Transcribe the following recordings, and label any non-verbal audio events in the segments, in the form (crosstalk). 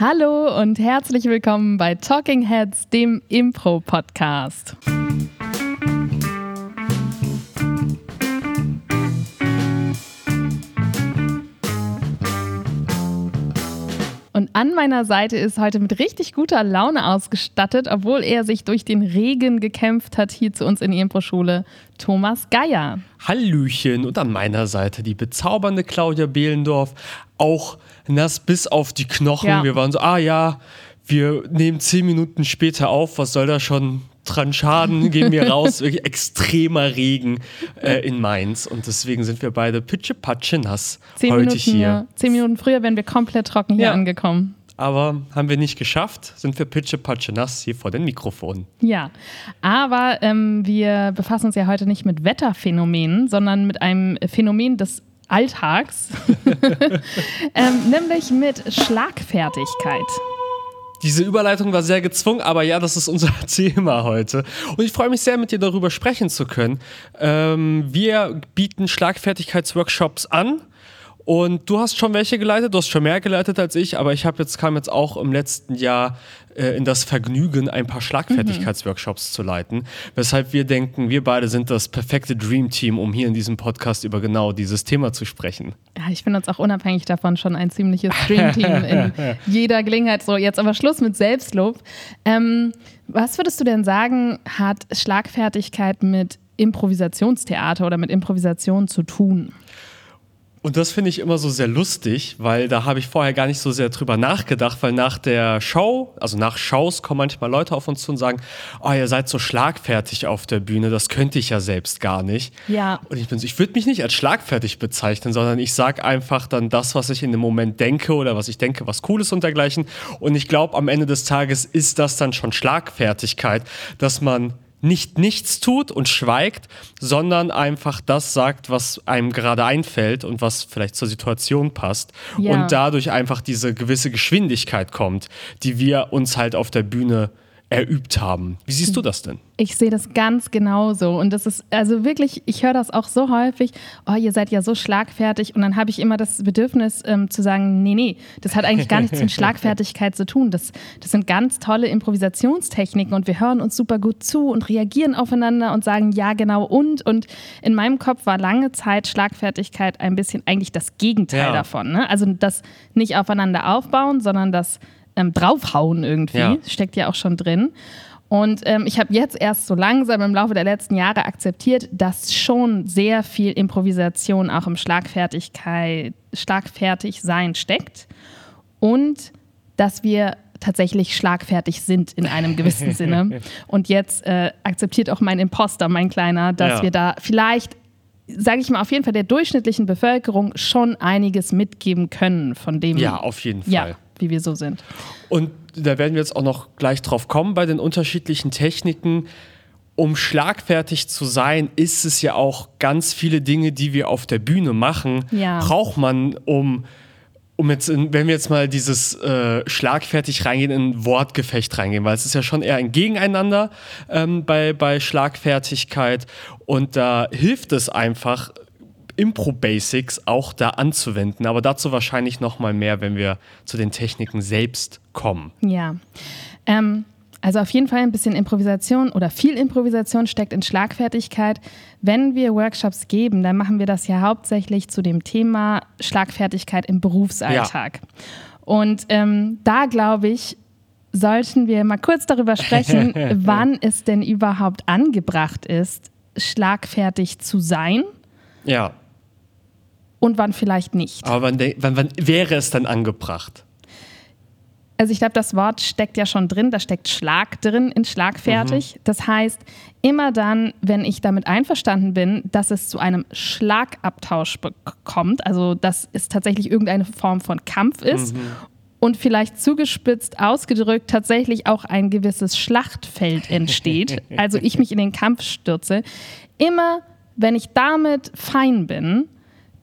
Hallo und herzlich willkommen bei Talking Heads, dem Impro-Podcast. Und an meiner Seite ist heute mit richtig guter Laune ausgestattet, obwohl er sich durch den Regen gekämpft hat, hier zu uns in die Impro-Schule, Thomas Geier. Hallöchen und an meiner Seite die bezaubernde Claudia Behlendorf, auch nass bis auf die Knochen. Ja. Wir waren so, ah ja, wir nehmen zehn Minuten später auf, was soll da schon dran schaden? (laughs) Gehen wir raus, wirklich extremer Regen äh, in Mainz und deswegen sind wir beide pitschepatsche nass Zehn heute Minuten, hier. ja, zehn Minuten früher wären wir komplett trocken hier Ja. angekommen. Aber haben wir nicht geschafft, sind wir pitschepatsche nass hier vor den Mikrofonen. Ja, aber ähm, wir befassen uns ja heute nicht mit Wetterphänomenen, sondern mit einem Phänomen des Alltags, (laughs) ähm, nämlich mit Schlagfertigkeit. Diese Überleitung war sehr gezwungen, aber ja, das ist unser (laughs) Thema heute. Und ich freue mich sehr, mit dir darüber sprechen zu können. Ähm, wir bieten Schlagfertigkeitsworkshops an. Und du hast schon welche geleitet, du hast schon mehr geleitet als ich, aber ich habe jetzt kam jetzt auch im letzten Jahr äh, in das Vergnügen, ein paar Schlagfertigkeitsworkshops zu leiten, weshalb wir denken, wir beide sind das perfekte Dream Team, um hier in diesem Podcast über genau dieses Thema zu sprechen. Ja, ich finde uns auch unabhängig davon schon ein ziemliches Dreamteam in (laughs) jeder Gelegenheit. So, jetzt aber Schluss mit Selbstlob. Ähm, was würdest du denn sagen, hat Schlagfertigkeit mit Improvisationstheater oder mit Improvisation zu tun? Und das finde ich immer so sehr lustig, weil da habe ich vorher gar nicht so sehr drüber nachgedacht, weil nach der Show, also nach Shows kommen manchmal Leute auf uns zu und sagen, oh, ihr seid so schlagfertig auf der Bühne, das könnte ich ja selbst gar nicht. Ja. Und ich bin so, ich würde mich nicht als schlagfertig bezeichnen, sondern ich sage einfach dann das, was ich in dem Moment denke oder was ich denke, was cool ist und dergleichen. Und ich glaube, am Ende des Tages ist das dann schon Schlagfertigkeit, dass man nicht nichts tut und schweigt, sondern einfach das sagt, was einem gerade einfällt und was vielleicht zur Situation passt. Ja. Und dadurch einfach diese gewisse Geschwindigkeit kommt, die wir uns halt auf der Bühne erübt haben. Wie siehst du das denn? Ich sehe das ganz genauso. Und das ist also wirklich, ich höre das auch so häufig, oh, ihr seid ja so schlagfertig. Und dann habe ich immer das Bedürfnis ähm, zu sagen, nee, nee, das hat eigentlich gar nichts mit (laughs) Schlagfertigkeit zu tun. Das, das sind ganz tolle Improvisationstechniken und wir hören uns super gut zu und reagieren aufeinander und sagen, ja, genau und. Und in meinem Kopf war lange Zeit Schlagfertigkeit ein bisschen eigentlich das Gegenteil Ja. davon. Ne? Also das nicht aufeinander aufbauen, sondern das ähm, draufhauen irgendwie. Ja. Steckt ja auch schon drin. Und ähm, ich habe jetzt erst so langsam im Laufe der letzten Jahre akzeptiert, dass schon sehr viel Improvisation auch im Schlagfertigkeit, schlagfertig sein steckt und dass wir tatsächlich schlagfertig sind in einem gewissen (laughs) Sinne. Und jetzt äh, akzeptiert auch mein Imposter, mein Kleiner, dass Ja. wir da vielleicht, sage ich mal, auf jeden Fall der durchschnittlichen Bevölkerung schon einiges mitgeben können von dem, Ja, auf jeden Fall. ja, wie wir so sind. Und da werden wir jetzt auch noch gleich drauf kommen bei den unterschiedlichen Techniken. Um schlagfertig zu sein, ist es ja auch ganz viele Dinge, die wir auf der Bühne machen, Ja. braucht man, um, um jetzt, in, wenn wir jetzt mal dieses äh, schlagfertig reingehen, in ein Wortgefecht reingehen, weil es ist ja schon eher ein Gegeneinander ähm, bei, bei Schlagfertigkeit und da hilft es einfach, Impro-Basics auch da anzuwenden, aber dazu wahrscheinlich noch mal mehr, wenn wir zu den Techniken selbst kommen. Ja. Ähm, also auf jeden Fall ein bisschen Improvisation oder viel Improvisation steckt in Schlagfertigkeit. Wenn wir Workshops geben, dann machen wir das ja hauptsächlich zu dem Thema Schlagfertigkeit im Berufsalltag. Und ähm, da glaube ich, sollten wir mal kurz darüber sprechen, (laughs) wann es denn überhaupt angebracht ist, schlagfertig zu sein Ja, und wann vielleicht nicht. aber wann, wann, wann wäre es dann angebracht? Also ich glaube, das Wort steckt ja schon drin, da steckt Schlag drin in schlagfertig. Das heißt, immer dann, wenn ich damit einverstanden bin, dass es zu einem Schlagabtausch kommt, also dass es tatsächlich irgendeine Form von Kampf ist und vielleicht zugespitzt ausgedrückt tatsächlich auch ein gewisses Schlachtfeld entsteht, (laughs) also ich mich in den Kampf stürze, immer wenn ich damit fein bin,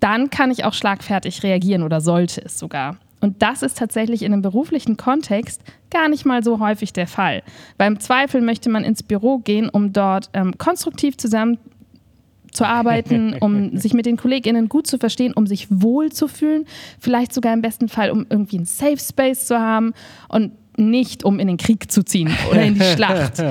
dann kann ich auch schlagfertig reagieren oder sollte es sogar. Und das ist tatsächlich in einem beruflichen Kontext gar nicht mal so häufig der Fall. Weil im Zweifel möchte man ins Büro gehen, um dort ähm, konstruktiv zusammen zu arbeiten, um (laughs) sich mit den KollegInnen gut zu verstehen, um sich wohl zu fühlen, vielleicht sogar im besten Fall, um irgendwie einen Safe Space zu haben und nicht, um in den Krieg zu ziehen oder in die (laughs) Schlacht.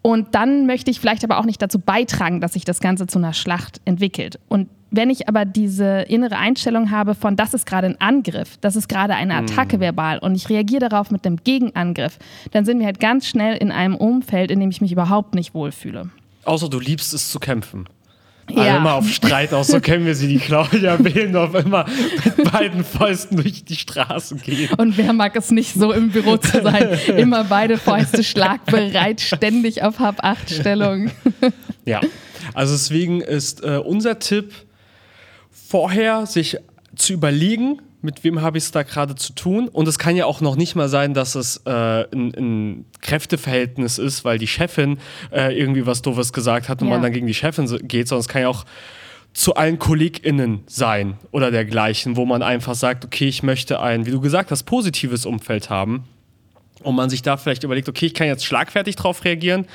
Und dann möchte ich vielleicht aber auch nicht dazu beitragen, dass sich das Ganze zu einer Schlacht entwickelt. Und wenn ich aber diese innere Einstellung habe von, das ist gerade ein Angriff, das ist gerade eine Attacke mhm. verbal und ich reagiere darauf mit einem Gegenangriff, dann sind wir halt ganz schnell in einem Umfeld, in dem ich mich überhaupt nicht wohlfühle. Außer du liebst es zu kämpfen. Ja. Also immer auf Streit aus, so kennen wir sie, die Claudia (laughs) Behlendorf immer mit beiden Fäusten durch die Straßen gehen. Und wer mag es nicht, so im Büro zu sein? (laughs) Immer beide Fäuste schlagbereit, ständig auf Hab-8-Stellung. Ja, also deswegen ist äh, unser Tipp, vorher sich zu überlegen, mit wem habe ich es da gerade zu tun. Und es kann ja auch noch nicht mal sein, dass es äh, ein, ein, Kräfteverhältnis ist, weil die Chefin äh, irgendwie was Doofes gesagt hat und ja. man dann gegen die Chefin geht, sondern es kann ja auch zu allen KollegInnen sein oder dergleichen, wo man einfach sagt, okay, ich möchte ein, wie du gesagt hast, positives Umfeld haben. Und man sich da vielleicht überlegt, okay, ich kann jetzt schlagfertig drauf reagieren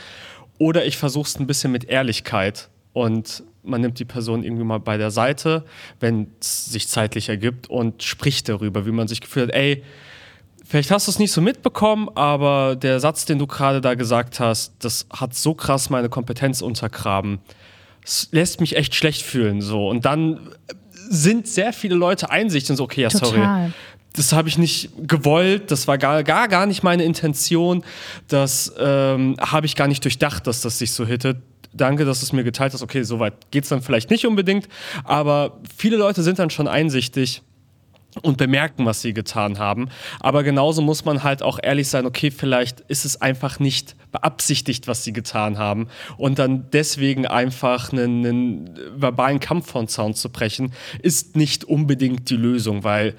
oder ich versuche es ein bisschen mit Ehrlichkeit und man nimmt die Person irgendwie mal bei der Seite, wenn es sich zeitlich ergibt und spricht darüber, wie man sich gefühlt hat. Ey, vielleicht hast du es nicht so mitbekommen, aber der Satz, den du gerade da gesagt hast, das hat so krass meine Kompetenz untergraben. Es lässt mich echt schlecht fühlen. So. Und dann sind sehr viele Leute einsichtig und so, okay, ja, Total. sorry. Das habe ich nicht gewollt, das war gar, gar, gar nicht meine Intention, das ähm, habe ich gar nicht durchdacht, dass das sich so hittet danke, dass du es mir geteilt hast. Okay, soweit geht es dann vielleicht nicht unbedingt, aber viele Leute sind dann schon einsichtig und bemerken, was sie getan haben. Aber genauso muss man halt auch ehrlich sein, okay, vielleicht ist es einfach nicht beabsichtigt, was sie getan haben. Und dann deswegen einfach einen, einen verbalen Kampf von Zaun zu brechen, ist nicht unbedingt die Lösung, weil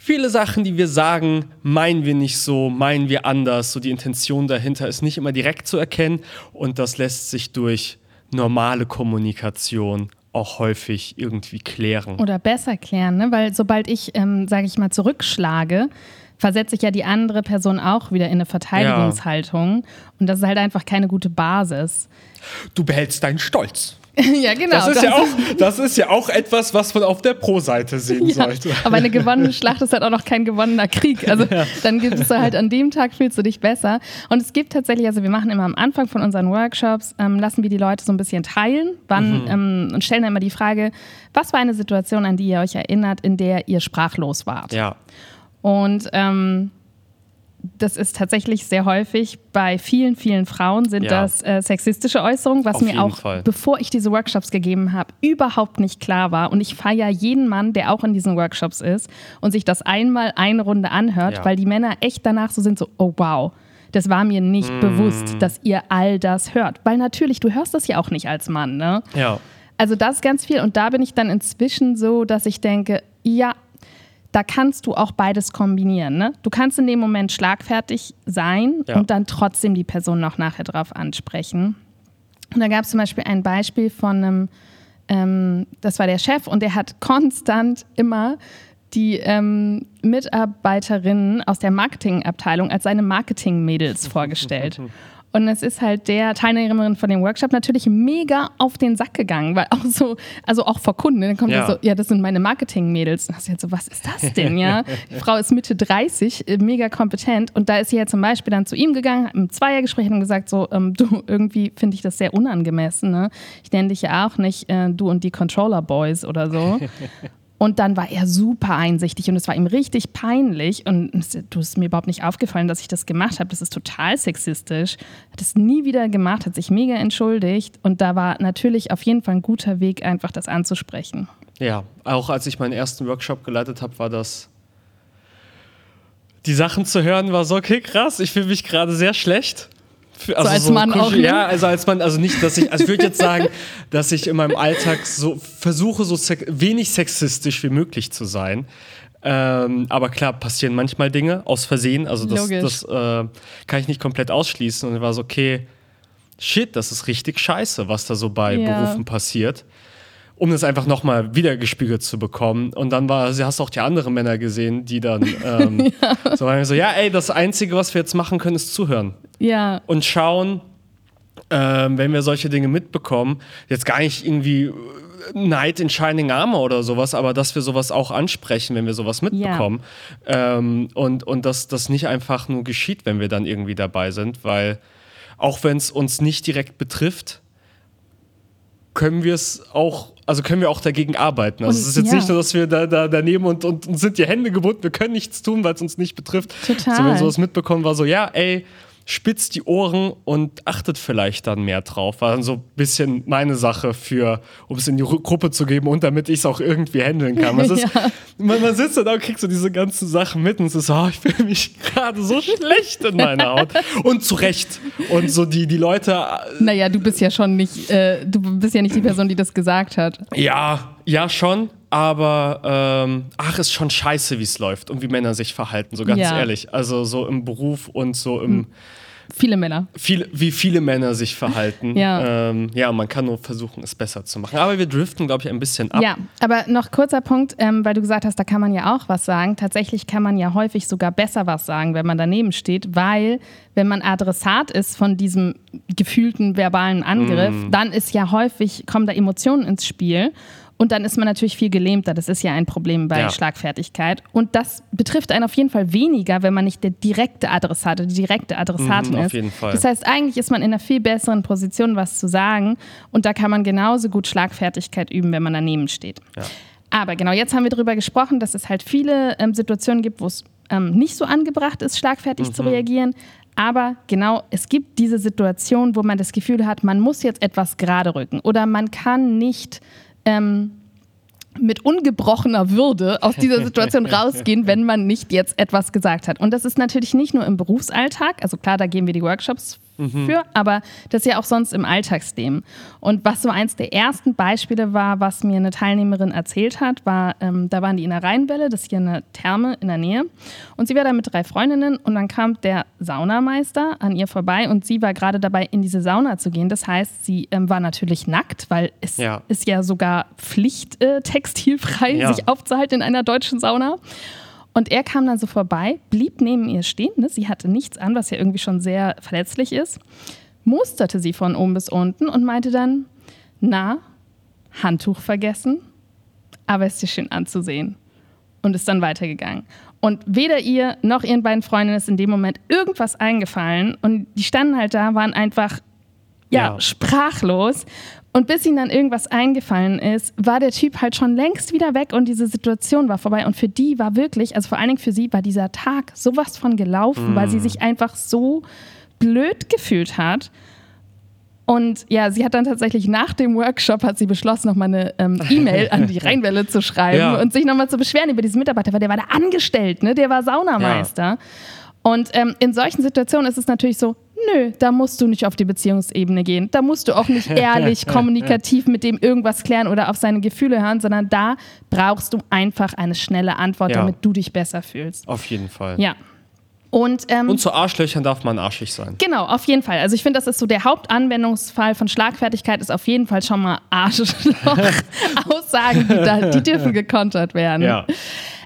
viele Sachen, die wir sagen, meinen wir nicht so, meinen wir anders. So die Intention dahinter ist nicht immer direkt zu erkennen und das lässt sich durch normale Kommunikation auch häufig irgendwie klären. Oder besser klären, ne? weil sobald ich, ähm, sage ich mal, zurückschlage, versetze ich ja die andere Person auch wieder in eine Verteidigungshaltung. Ja. Und das ist halt einfach keine gute Basis. Du behältst deinen Stolz. (laughs) ja, genau. Das ist, das ja auch, das ist ja auch etwas, was man auf der Pro-Seite sehen ja, sollte. Aber eine gewonnene Schlacht ist halt auch noch kein gewonnener Krieg. Also ja. dann gibt es halt an dem Tag fühlst du dich besser. Und es gibt tatsächlich, also wir machen immer am Anfang von unseren Workshops, ähm, lassen wir die Leute so ein bisschen teilen, wann mhm. ähm, und stellen dann immer die Frage, was war eine Situation, an die ihr euch erinnert, in der ihr sprachlos wart? Ja. Und ähm, das ist tatsächlich sehr häufig bei vielen, vielen Frauen sind ja. das äh, sexistische Äußerungen, was Auf mir auch, Fall. bevor ich diese Workshops gegeben habe, überhaupt nicht klar war. Und ich feiere jeden Mann, der auch in diesen Workshops ist und sich das einmal eine Runde anhört, ja. weil die Männer echt danach so sind, so, oh wow. Das war mir nicht mm. bewusst, dass ihr all das hört. Weil natürlich, du hörst das ja auch nicht als Mann, ne? Ja. Also das ist ganz viel. Und da bin ich dann inzwischen so, dass ich denke, ja, da kannst du auch beides kombinieren. Ne? Du kannst in dem Moment schlagfertig sein ja. und dann trotzdem die Person noch nachher drauf ansprechen. Und da gab es zum Beispiel ein Beispiel von einem, ähm, das war der Chef und der hat konstant immer die ähm, Mitarbeiterinnen aus der Marketingabteilung als seine Marketing-Mädels vorgestellt. (laughs) Und es ist halt der Teilnehmerin von dem Workshop natürlich mega auf den Sack gegangen, weil auch so, also auch vor Kunden, dann kommt ja. so, ja, das sind meine Marketing-Mädels. Und hast jetzt so, was ist das (laughs) denn, ja? Die Frau ist Mitte 30, äh, mega kompetent und da ist sie ja zum Beispiel dann zu ihm gegangen, hat im Zweiergespräch und gesagt so, ähm, du, irgendwie finde ich das sehr unangemessen, ne? Ich nenne dich ja auch nicht äh, du und die Controller Boys oder so. (laughs) Und dann war er super einsichtig und es war ihm richtig peinlich. Und du ist mir überhaupt nicht aufgefallen, dass ich das gemacht habe. Das ist total sexistisch. Hat es nie wieder gemacht, hat sich mega entschuldigt. Und da war natürlich auf jeden Fall ein guter Weg, einfach das anzusprechen. Ja, auch als ich meinen ersten Workshop geleitet habe, war das. Die Sachen zu hören war so, okay, krass, ich fühle mich gerade sehr schlecht. Also so als so Mann auch. Ne? Ja, also als Mann, also nicht, dass ich, also ich würde jetzt sagen, (laughs) dass ich in meinem Alltag so versuche, so sex wenig sexistisch wie möglich zu sein. Ähm, aber klar, passieren manchmal Dinge aus Versehen. Also das, das äh, kann ich nicht komplett ausschließen. Und ich war so, okay, shit, das ist richtig scheiße, was da so bei ja. Berufen passiert um das einfach nochmal wiedergespiegelt zu bekommen. Und dann war, sie hast auch die anderen Männer gesehen, die dann (laughs) ähm, ja. so waren so, ja, ey, das Einzige, was wir jetzt machen können, ist zuhören. Ja. Und schauen, ähm, wenn wir solche Dinge mitbekommen, jetzt gar nicht irgendwie Night in Shining Armor oder sowas, aber dass wir sowas auch ansprechen, wenn wir sowas mitbekommen. Ja. Ähm, und und dass das nicht einfach nur geschieht, wenn wir dann irgendwie dabei sind, weil auch wenn es uns nicht direkt betrifft, können wir es auch, also können wir auch dagegen arbeiten. Also und, es ist jetzt ja. nicht so, dass wir da, da daneben und, und, und sind die Hände gebunden, wir können nichts tun, weil es uns nicht betrifft. Total. So, wenn wir sowas mitbekommen, war so, ja, ey, spitzt die Ohren und achtet vielleicht dann mehr drauf. War dann so ein bisschen meine Sache für, um es in die Gruppe zu geben und damit ich es auch irgendwie handeln kann. Man, (laughs) ist, ja. man, man, sitzt da und kriegt so diese ganzen Sachen mit und es ist so, oh, ich fühle mich (laughs) gerade so schlecht in meiner (laughs) Haut. Und zu Recht. Und so die, die Leute. Äh, naja, du bist ja schon nicht, äh, du bist ja nicht die Person, die das gesagt hat. Ja, ja, schon aber ähm, ach, ist schon scheiße, wie es läuft und wie Männer sich verhalten, so ganz ja. ehrlich. Also so im Beruf und so im. Viele Männer. Viele, wie viele Männer sich verhalten. Ja. Ähm, ja, man kann nur versuchen, es besser zu machen. Aber wir driften, glaube ich, ein bisschen ab. Ja, aber noch kurzer Punkt, ähm, weil du gesagt hast, da kann man ja auch was sagen. Tatsächlich kann man ja häufig sogar besser was sagen, wenn man daneben steht, weil wenn man Adressat ist von diesem gefühlten verbalen Angriff, mm. dann ist ja häufig, kommen da Emotionen ins Spiel. Und dann ist man natürlich viel gelähmter. Das ist ja ein Problem bei ja. Schlagfertigkeit. Und das betrifft einen auf jeden Fall weniger, wenn man nicht der direkte Adressat oder die direkte Adressatin mhm, ist. Auf jeden Fall. Das heißt, eigentlich ist man in einer viel besseren Position, was zu sagen. Und da kann man genauso gut Schlagfertigkeit üben, wenn man daneben steht. Ja. Aber genau, jetzt haben wir darüber gesprochen, dass es halt viele ähm, Situationen gibt, wo es ähm, nicht so angebracht ist, schlagfertig mhm. zu reagieren. Aber genau, es gibt diese Situation, wo man das Gefühl hat, man muss jetzt etwas gerade rücken oder man kann nicht ähm, mit ungebrochener Würde aus dieser (laughs) Situation rausgehen, wenn man nicht jetzt etwas gesagt hat. Und das ist natürlich nicht nur im Berufsalltag, also klar, da geben wir die Workshops mhm. für, aber das ist ja auch sonst im Alltagsleben. Und was so eins der ersten Beispiele war, was mir eine Teilnehmerin erzählt hat, war, ähm, da waren die in der Rheinwelle, das ist hier eine Therme in der Nähe. Und sie war da mit drei Freundinnen und dann kam der Saunameister an ihr vorbei und sie war gerade dabei, in diese Sauna zu gehen. Das heißt, sie ähm, war natürlich nackt, weil es ja. ist ja sogar Pflicht, äh, textilfrei ja. sich aufzuhalten in einer deutschen Sauna. Und er kam dann so vorbei, blieb neben ihr stehen. Ne? Sie hatte nichts an, was ja irgendwie schon sehr verletzlich ist. Musterte sie von oben bis unten und meinte dann: Na, Handtuch vergessen, aber ist dir schön anzusehen. Und ist dann weitergegangen. Und weder ihr noch ihren beiden Freundinnen ist in dem Moment irgendwas eingefallen. Und die standen halt da, waren einfach ja, ja. sprachlos. Und bis ihnen dann irgendwas eingefallen ist, war der Typ halt schon längst wieder weg und diese Situation war vorbei. Und für die war wirklich, also vor allen Dingen für sie, war dieser Tag sowas von gelaufen, mm. weil sie mm. sich einfach so blöd gefühlt hat. Und ja, sie hat dann tatsächlich nach dem Workshop hat sie beschlossen, nochmal eine ähm, (laughs) E-Mail an die Rheinwelle zu schreiben ja. und sich nochmal zu beschweren über diesen Mitarbeiter, weil der war da angestellt, ne? Der war Saunameister. Ja. Und ähm, in solchen Situationen ist es natürlich so, Nö, da musst du nicht auf die Beziehungsebene gehen. Da musst du auch nicht (laughs) ehrlich, kommunikativ mit dem irgendwas klären oder auf seine Gefühle hören, sondern da brauchst du einfach eine schnelle Antwort, ja. damit du dich besser fühlst. Auf jeden Fall. Ja. Und, ähm, und zu Arschlöchern darf man arschig sein. Genau, auf jeden Fall. Also ich finde, das ist so der Hauptanwendungsfall von Schlagfertigkeit ist auf jeden Fall schon mal Arschloch-Aussagen, (laughs) die, da, die dürfen gekontert werden. Ja.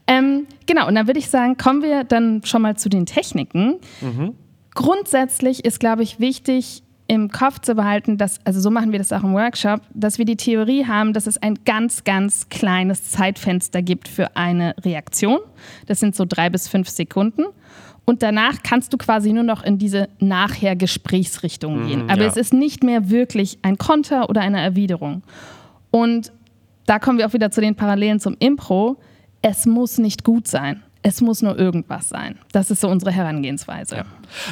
Ähm, genau, und dann würde ich sagen, kommen wir dann schon mal zu den Techniken. Mhm. Grundsätzlich ist, glaube ich, wichtig, im Kopf zu behalten, dass, also so machen wir das auch im Workshop, dass wir die Theorie haben, dass es ein ganz, ganz kleines Zeitfenster gibt für eine Reaktion. Das sind so drei bis fünf Sekunden. Und danach kannst du quasi nur noch in diese Nachher-Gesprächsrichtung gehen. Mhm, Aber ja. es ist nicht mehr wirklich ein Konter oder eine Erwiderung. Und da kommen wir auch wieder zu den Parallelen zum Impro. Es muss nicht gut sein es muss nur irgendwas sein. Das ist so unsere Herangehensweise. Ja.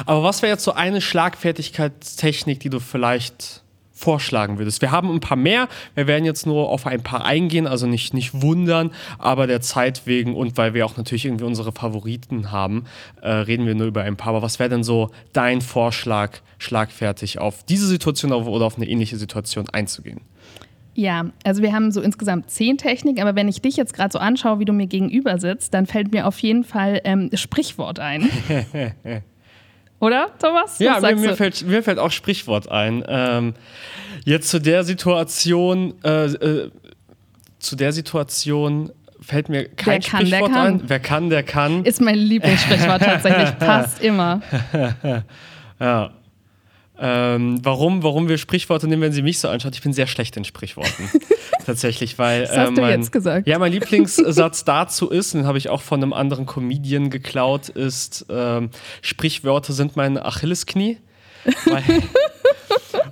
Aber was wäre jetzt so eine Schlagfertigkeitstechnik, die du vielleicht vorschlagen würdest? Wir haben ein paar mehr. Wir werden jetzt nur auf ein paar eingehen, also nicht, nicht wundern, aber der Zeit wegen und weil wir auch natürlich irgendwie unsere Favoriten haben, äh, reden wir nur über ein paar. Aber was wäre denn so dein Vorschlag, schlagfertig auf diese Situation oder auf eine ähnliche Situation einzugehen? Ja, also wir haben so insgesamt zehn Techniken, aber wenn ich dich jetzt gerade so anschaue, wie du mir gegenüber sitzt, dann fällt mir auf jeden Fall ähm, Sprichwort ein. (laughs) Oder, Thomas? Was ja, mir, mir, fällt, mir fällt auch Sprichwort ein. Ähm, jetzt zu der Situation, äh, äh, zu der Situation fällt mir kein kann, Sprichwort ein. Wer kann, der kann. Ist mein Lieblingssprichwort tatsächlich, (laughs) passt immer. (laughs) ja. Ähm, warum, warum wir Sprichworte nehmen, wenn sie mich so anschaut? Ich bin sehr schlecht in Sprichworten. (laughs) Tatsächlich, weil. Das hast äh, du mein, jetzt gesagt. Ja, mein Lieblingssatz dazu ist, den habe ich auch von einem anderen Comedian geklaut, ist: ähm, Sprichwörter sind mein Achillesknie. Weil, (laughs)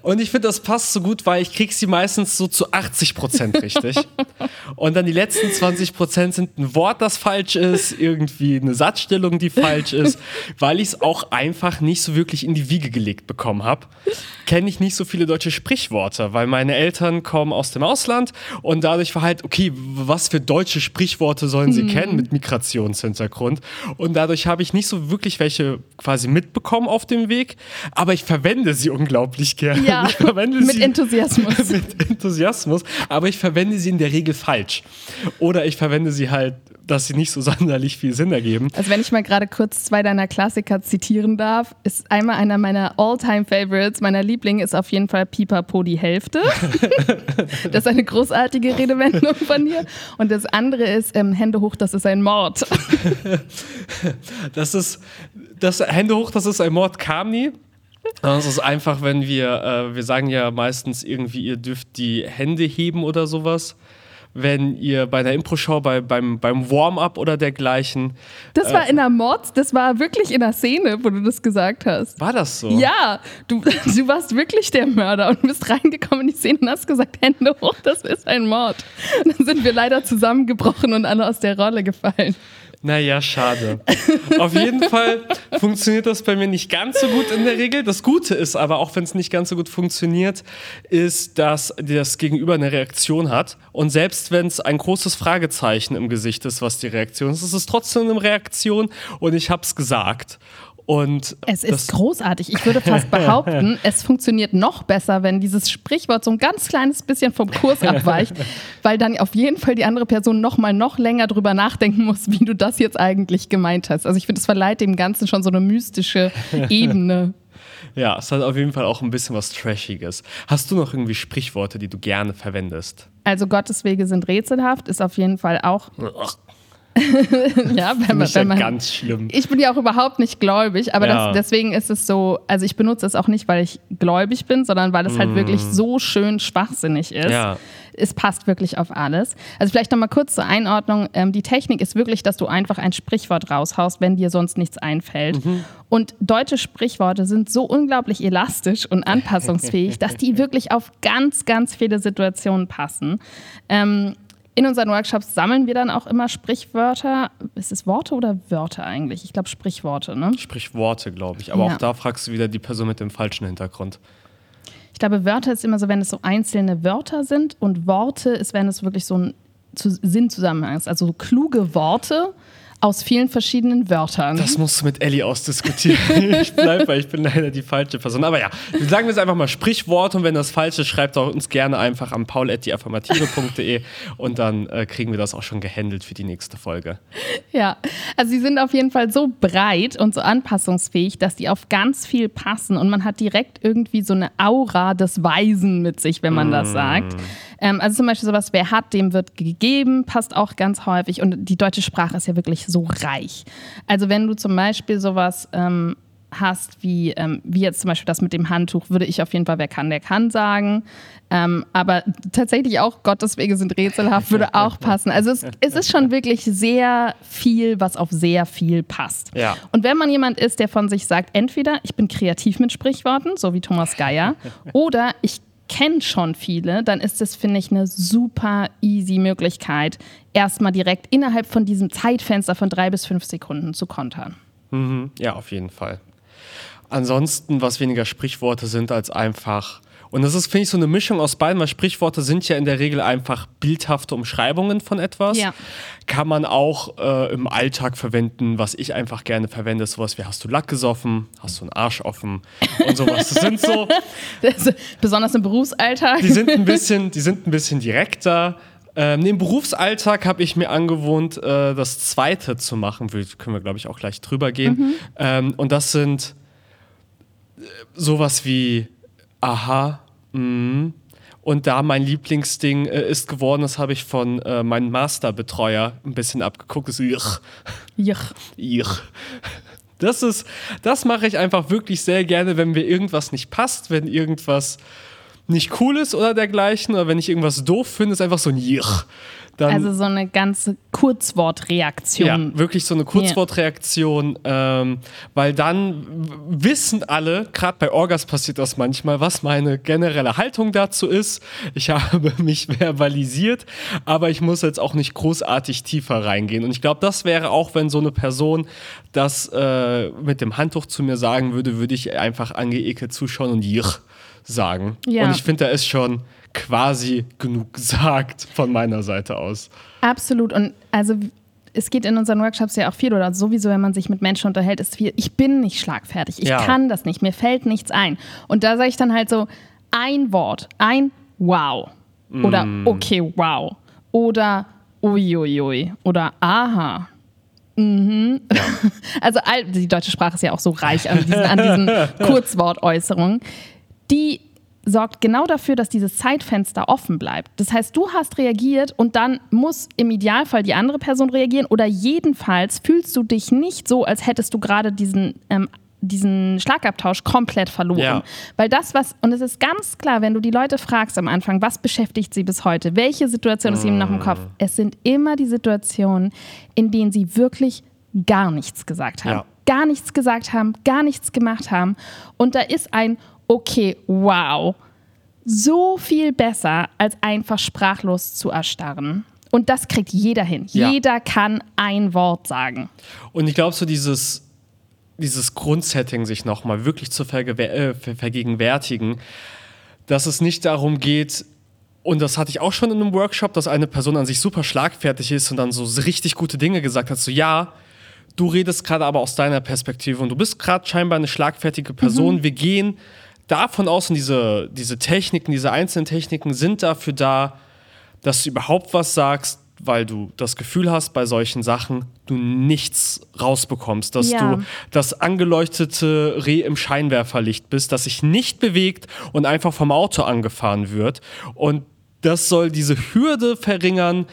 und ich finde, das passt so gut, weil ich kriege sie meistens so zu 80 Prozent richtig. (laughs) Und dann die letzten 20 Prozent sind ein Wort, das falsch ist, irgendwie eine Satzstellung, die falsch ist, weil ich es auch einfach nicht so wirklich in die Wiege gelegt bekommen habe. Kenne ich nicht so viele deutsche Sprichworte, weil meine Eltern kommen aus dem Ausland und dadurch war halt, okay, was für deutsche Sprichworte sollen sie kennen mit Migrationshintergrund? Und dadurch habe ich nicht so wirklich welche quasi mitbekommen auf dem Weg, aber ich verwende sie unglaublich gerne. Ja, ich verwende mit sie Enthusiasmus. (laughs) mit Enthusiasmus, aber ich verwende sie in der Regel falsch. Oder ich verwende sie halt, dass sie nicht so (laughs) sonderlich viel Sinn ergeben. Also wenn ich mal gerade kurz zwei deiner Klassiker zitieren darf, ist einmal einer meiner All-Time-Favorites, meiner Liebling ist auf jeden Fall Pipapo die Hälfte. (laughs) das ist eine großartige Redewendung von dir. Und das andere ist ähm, Hände hoch, das ist ein Mord. Das ist, das Hände hoch, das ist ein Mord, kam nie. Das ist einfach, wenn wir, äh, wir sagen ja meistens irgendwie, ihr dürft die Hände heben oder sowas. Wenn ihr bei einer Impro-Show, bei, beim, beim Warm-up oder dergleichen. Das war in der Mord, das war wirklich in der Szene, wo du das gesagt hast. War das so? Ja, du, (laughs) du warst wirklich der Mörder und bist reingekommen in die Szene und hast gesagt, Hände hoch, das ist ein Mord. Und dann sind wir leider zusammengebrochen und alle aus der Rolle gefallen. Naja, schade. Auf jeden Fall funktioniert das bei mir nicht ganz so gut in der Regel. Das Gute ist aber, auch wenn es nicht ganz so gut funktioniert, ist, dass das Gegenüber eine Reaktion hat. Und selbst wenn es ein großes Fragezeichen im Gesicht ist, was die Reaktion ist, ist es trotzdem eine Reaktion und ich habe es gesagt. Und Es ist großartig. Ich würde fast (laughs) behaupten, es funktioniert noch besser, wenn dieses Sprichwort so ein ganz kleines bisschen vom Kurs (laughs) abweicht, weil dann auf jeden Fall die andere Person noch mal noch länger drüber nachdenken muss, wie du das jetzt eigentlich gemeint hast. Also ich finde, es verleiht dem Ganzen schon so eine mystische Ebene. (laughs) Ja, es hat auf jeden Fall auch ein bisschen was Trashiges. Hast du noch irgendwie Sprichworte, die du gerne verwendest? Also Gottes Wege sind rätselhaft, ist auf jeden Fall auch, (laughs) ja, wenn man, ja wenn man ganz schlimm. Ich bin ja auch überhaupt nicht gläubig, aber Ja. das, deswegen ist es so, also ich benutze es auch nicht, weil ich gläubig bin, sondern weil es halt wirklich so schön schwachsinnig ist. Mm. Ja. Es passt wirklich auf alles. Also vielleicht nochmal kurz zur Einordnung. Ähm, die Technik ist wirklich, dass du einfach ein Sprichwort raushaust, wenn dir sonst nichts einfällt. Mhm. Und deutsche Sprichworte sind so unglaublich elastisch und anpassungsfähig, (laughs) dass die wirklich auf ganz, ganz viele Situationen passen. Ähm, in unseren Workshops sammeln wir dann auch immer Sprichwörter. Ist es Worte oder Wörter eigentlich? Ich glaube Sprichworte, ne? Sprichworte, glaube ich. Aber Ja. auch da fragst du wieder die Person mit dem falschen Hintergrund. Ich glaube, Wörter ist immer so, wenn es so einzelne Wörter sind und Worte ist, wenn es wirklich so ein zu Sinnzusammenhang ist. Also so kluge Worte aus vielen verschiedenen Wörtern. Das musst du mit Ellie ausdiskutieren. (laughs) ich bleib, weil ich bin leider die falsche Person. Aber ja, sagen wir es einfach mal Sprichwort und wenn das falsch ist, schreibt auch uns gerne einfach an paul.diaffirmative.de und dann äh, kriegen wir das auch schon gehandelt für die nächste Folge. Ja, also sie sind auf jeden Fall so breit und so anpassungsfähig, dass die auf ganz viel passen und man hat direkt irgendwie so eine Aura des Weisen mit sich, wenn man das sagt. Ähm, also zum Beispiel sowas, wer hat, dem wird gegeben, passt auch ganz häufig und die deutsche Sprache ist ja wirklich so reich. Also wenn du zum Beispiel sowas ähm, hast, wie, ähm, wie jetzt zum Beispiel das mit dem Handtuch, würde ich auf jeden Fall, wer kann, der kann sagen. Ähm, aber tatsächlich auch Gottes Wege sind rätselhaft, würde (laughs) auch passen. Also es, es ist schon wirklich sehr viel, was auf sehr viel passt. Ja. Und wenn man jemand ist, der von sich sagt, entweder ich bin kreativ mit Sprichworten, so wie Thomas Geier, (laughs) oder ich kenne schon viele, dann ist das, finde ich, eine super easy Möglichkeit, erstmal direkt innerhalb von diesem Zeitfenster von drei bis fünf Sekunden zu kontern. Mhm. Ja, auf jeden Fall. Ansonsten, was weniger Sprichworte sind als einfach. Und das ist, finde ich, so eine Mischung aus beiden, weil Sprichworte sind ja in der Regel einfach bildhafte Umschreibungen von etwas. Ja. Kann man auch äh, im Alltag verwenden, was ich einfach gerne verwende, ist sowas wie hast du Lack gesoffen, hast du einen Arsch offen und sowas. Das sind so, (laughs) Das, besonders im Berufsalltag. die sind ein bisschen, die sind ein bisschen direkter. Ähm, Im Berufsalltag habe ich mir angewohnt, äh, das zweite zu machen. Wir, können wir, glaube ich, auch gleich drüber gehen. Ähm, und das sind äh, sowas wie Aha, mhm. Und da mein Lieblingsding äh, ist geworden, das habe ich von äh, meinem Masterbetreuer ein bisschen abgeguckt, ist Ich. Ich. Das ist, das mache ich einfach wirklich sehr gerne, wenn mir irgendwas nicht passt, wenn irgendwas nicht cool ist oder dergleichen, oder wenn ich irgendwas doof finde, ist einfach so ein Jich. Dann, also so eine ganze Kurzwortreaktion. Ja, wirklich so eine Kurzwortreaktion, ja. ähm, weil dann wissen alle, gerade bei Orgas passiert das manchmal, was meine generelle Haltung dazu ist. Ich (laughs) habe mich verbalisiert, aber ich muss jetzt auch nicht großartig tiefer reingehen. Und ich glaube, das wäre auch, wenn so eine Person das äh, mit dem Handtuch zu mir sagen würde, würde ich einfach angeekelt zuschauen und Jich sagen. Ja. Und ich finde, da ist schon quasi genug (laughs) gesagt von meiner Seite aus. Absolut. Und also es geht in unseren Workshops ja auch viel oder sowieso, wenn man sich mit Menschen unterhält, ist viel, ich bin nicht schlagfertig, ich ja. kann das nicht, mir fällt nichts ein. Und da sage ich dann halt so ein Wort, ein Wow oder mm. okay, wow oder uiuiui oder aha. Mhm. Ja. (laughs) Also die deutsche Sprache ist ja auch so reich an diesen, an diesen (laughs) Kurzwortäußerungen. Die sorgt genau dafür, dass dieses Zeitfenster offen bleibt. Das heißt, du hast reagiert und dann muss im Idealfall die andere Person reagieren oder jedenfalls fühlst du dich nicht so, als hättest du gerade diesen ähm, diesen Schlagabtausch komplett verloren. Ja. Weil das, was, und es ist ganz klar, wenn du die Leute fragst am Anfang, was beschäftigt sie bis heute, welche Situation ist ihnen noch im Kopf, mm. es sind immer die Situationen, in denen sie wirklich gar nichts gesagt haben. Ja. Gar nichts gesagt haben, gar nichts gemacht haben. Und da ist ein okay, wow, so viel besser, als einfach sprachlos zu erstarren. Und das kriegt jeder hin. Ja. Jeder kann ein Wort sagen. Und ich glaube, so dieses, dieses Grundsetting sich nochmal wirklich zu äh, vergegenwärtigen, dass es nicht darum geht, und das hatte ich auch schon in einem Workshop, dass eine Person an sich super schlagfertig ist und dann so richtig gute Dinge gesagt hat, so ja, du redest gerade aber aus deiner Perspektive und du bist gerade scheinbar eine schlagfertige Person. Mhm. Wir gehen davon aus, und diese, diese Techniken, diese einzelnen Techniken sind dafür da, dass du überhaupt was sagst, weil du das Gefühl hast, bei solchen Sachen du nichts rausbekommst, dass ja. du das angeleuchtete Reh im Scheinwerferlicht bist, das sich nicht bewegt und einfach vom Auto angefahren wird. Und das soll diese Hürde verringern,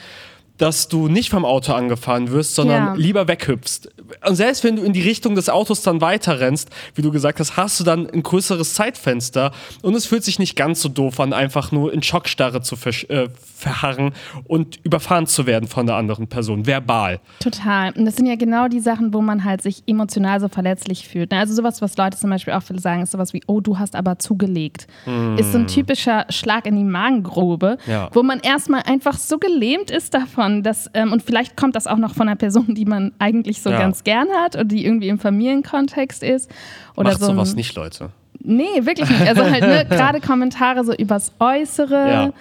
dass du nicht vom Auto angefahren wirst, sondern ja. lieber weghüpfst. Und selbst wenn du in die Richtung des Autos dann weiter rennst, wie du gesagt hast, hast du dann ein größeres Zeitfenster und es fühlt sich nicht ganz so doof an, einfach nur in Schockstarre zu ver äh, verharren und überfahren zu werden von der anderen Person, verbal. Total. Und das sind ja genau die Sachen, wo man halt sich emotional so verletzlich fühlt. Also sowas, was Leute zum Beispiel auch viele sagen, ist sowas wie, oh, du hast aber zugelegt. Mm. Ist so ein typischer Schlag in die Magengrube, ja. wo man erstmal einfach so gelähmt ist davon, davon, dass, ähm, und vielleicht kommt das auch noch von einer Person, die man eigentlich so ja. ganz gern hat und die irgendwie im Familienkontext ist. Oder Macht so sowas nicht, Leute. Nee, wirklich nicht. Also halt ne, (laughs) gerade Kommentare so übers Äußere. Ja.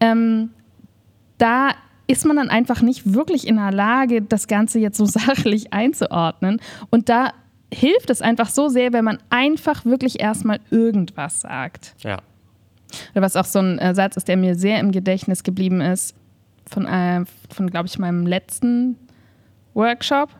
Ähm, da ist man dann einfach nicht wirklich in der Lage, das Ganze jetzt so (laughs) sachlich einzuordnen. Und da hilft es einfach so sehr, wenn man einfach wirklich erstmal irgendwas sagt. Ja. Oder was auch so ein äh, Satz ist, der mir sehr im Gedächtnis geblieben ist von, äh, von glaube ich, meinem letzten Workshop.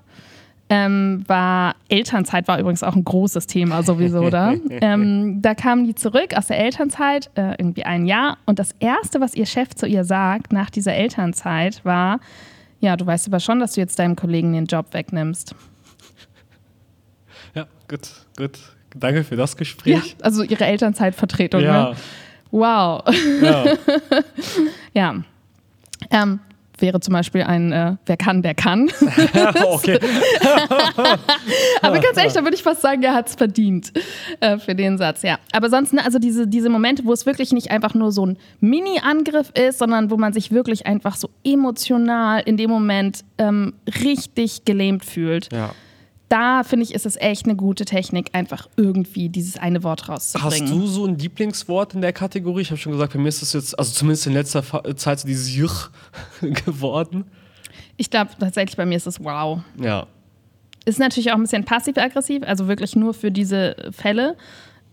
Ähm, war Elternzeit war übrigens auch ein großes Thema sowieso da. (laughs) ähm, da kamen die zurück aus der Elternzeit, äh, irgendwie ein Jahr. Und das Erste, was ihr Chef zu ihr sagt nach dieser Elternzeit, war, ja, du weißt aber schon, dass du jetzt deinem Kollegen den Job wegnimmst. Ja, gut, gut. Danke für das Gespräch. Ja, also ihre Elternzeitvertretung. Ja. Ne? Wow. Ja. (laughs) ja. Ähm, wäre zum Beispiel ein äh, Wer kann, der kann. (laughs) okay. (laughs) Aber ganz ehrlich, da würde ich fast sagen, er hat es verdient äh, für den Satz, ja. Aber sonst, ne, also diese, diese Momente, wo es wirklich nicht einfach nur so ein Mini-Angriff ist, sondern wo man sich wirklich einfach so emotional in dem Moment ähm, richtig gelähmt fühlt. Ja da finde ich, ist es echt eine gute Technik, einfach irgendwie dieses eine Wort rauszubringen. Hast du so ein Lieblingswort in der Kategorie? Ich habe schon gesagt, bei mir ist das jetzt, also zumindest in letzter Zeit, so dieses Jüch (laughs) geworden. Ich glaube tatsächlich, bei mir ist es wow. Ja. Ist natürlich auch ein bisschen passiv-aggressiv, also wirklich nur für diese Fälle,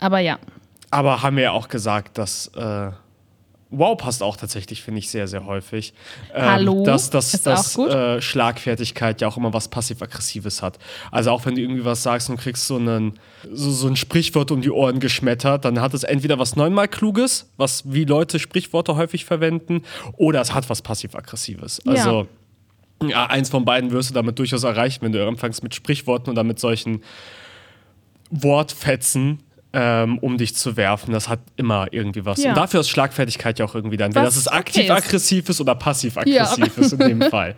aber ja. Aber haben wir ja auch gesagt, dass. Äh Wow passt auch tatsächlich, finde ich, sehr, sehr häufig. Ähm, Hallo. Dass, dass, dass äh, Schlagfertigkeit ja auch immer was Passiv-Aggressives hat. Also auch wenn du irgendwie was sagst und kriegst so, einen, so, so ein Sprichwort um die Ohren geschmettert, dann hat es entweder was neunmal Kluges, was wie Leute Sprichworte häufig verwenden, oder es hat was Passiv-Aggressives. Also. Ja. Ja, eins von beiden wirst du damit durchaus erreichen, wenn du anfängst mit Sprichworten oder mit solchen Wortfetzen ähm, um dich zu werfen. Das hat immer irgendwie was. Ja. Und dafür ist Schlagfertigkeit ja auch irgendwie dann, wenn Was das ist okay aktiv-aggressiv ist oder passiv-aggressiv ist in dem (laughs) Fall.